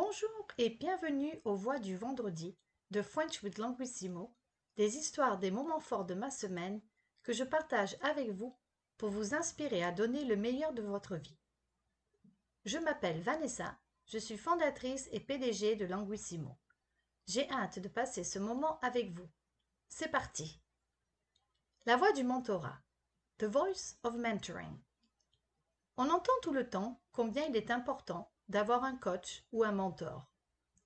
Bonjour et bienvenue aux Voix du vendredi de French with Languissimo, des histoires des moments forts de ma semaine que je partage avec vous pour vous inspirer à donner le meilleur de votre vie. Je m'appelle Vanessa, je suis fondatrice et PDG de Languissimo. J'ai hâte de passer ce moment avec vous. C'est parti. La voix du mentorat. The Voice of Mentoring. On entend tout le temps combien il est important d'avoir un coach ou un mentor.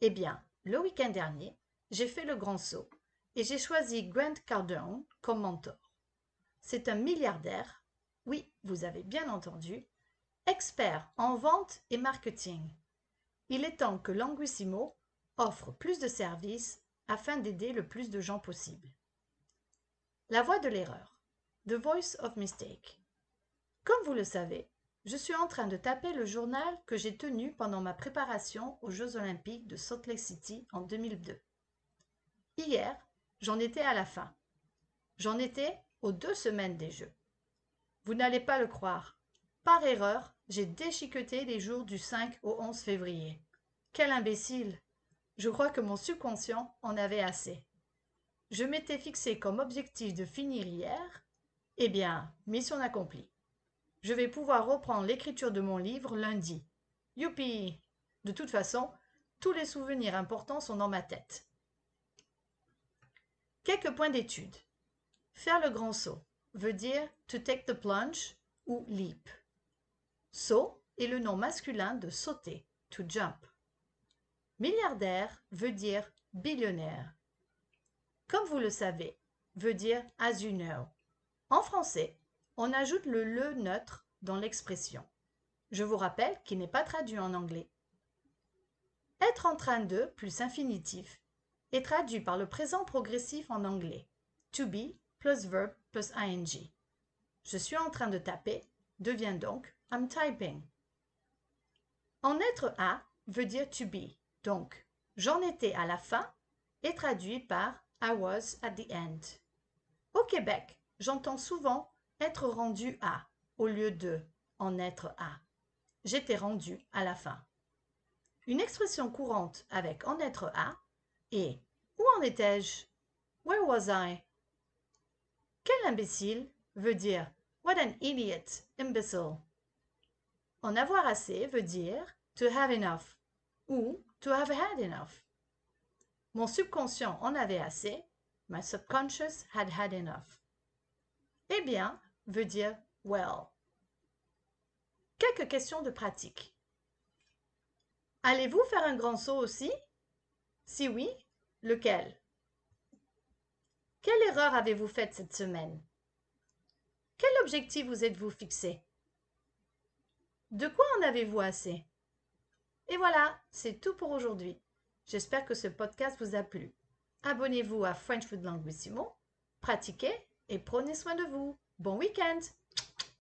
Eh bien, le week-end dernier, j'ai fait le grand saut et j'ai choisi Grant Cardone comme mentor. C'est un milliardaire, oui, vous avez bien entendu, expert en vente et marketing. Il est temps que Languissimo offre plus de services afin d'aider le plus de gens possible. La voix de l'erreur. The Voice of Mistake. Comme vous le savez, je suis en train de taper le journal que j'ai tenu pendant ma préparation aux Jeux olympiques de Salt Lake City en 2002. Hier, j'en étais à la fin. J'en étais aux deux semaines des Jeux. Vous n'allez pas le croire. Par erreur, j'ai déchiqueté les jours du 5 au 11 février. Quel imbécile Je crois que mon subconscient en avait assez. Je m'étais fixé comme objectif de finir hier. Eh bien, mission accomplie. Je vais pouvoir reprendre l'écriture de mon livre lundi. Youpi De toute façon, tous les souvenirs importants sont dans ma tête. Quelques points d'étude. Faire le grand saut veut dire to take the plunge ou leap. Saut est le nom masculin de sauter, to jump. Milliardaire veut dire billionnaire. Comme vous le savez, veut dire as you know. En français, on ajoute le le neutre dans l'expression. Je vous rappelle qu'il n'est pas traduit en anglais. Être en train de plus infinitif est traduit par le présent progressif en anglais. To be plus verb plus ing. Je suis en train de taper devient donc I'm typing. En être à veut dire to be. Donc, j'en étais à la fin est traduit par I was at the end. Au Québec, j'entends souvent être rendu à au lieu de en être à. J'étais rendu à la fin. Une expression courante avec en être à est Où en étais-je? Where was I? Quel imbécile veut dire What an idiot, imbecile? En avoir assez veut dire to have enough ou to have had enough. Mon subconscient en avait assez. My subconscious had had enough. Eh bien, veut dire well. Quelques questions de pratique. Allez-vous faire un grand saut aussi? Si oui, lequel? Quelle erreur avez-vous faite cette semaine? Quel objectif vous êtes-vous fixé? De quoi en avez-vous assez? Et voilà, c'est tout pour aujourd'hui. J'espère que ce podcast vous a plu. Abonnez-vous à French Food Languissimo, pratiquez et prenez soin de vous. Bon week-end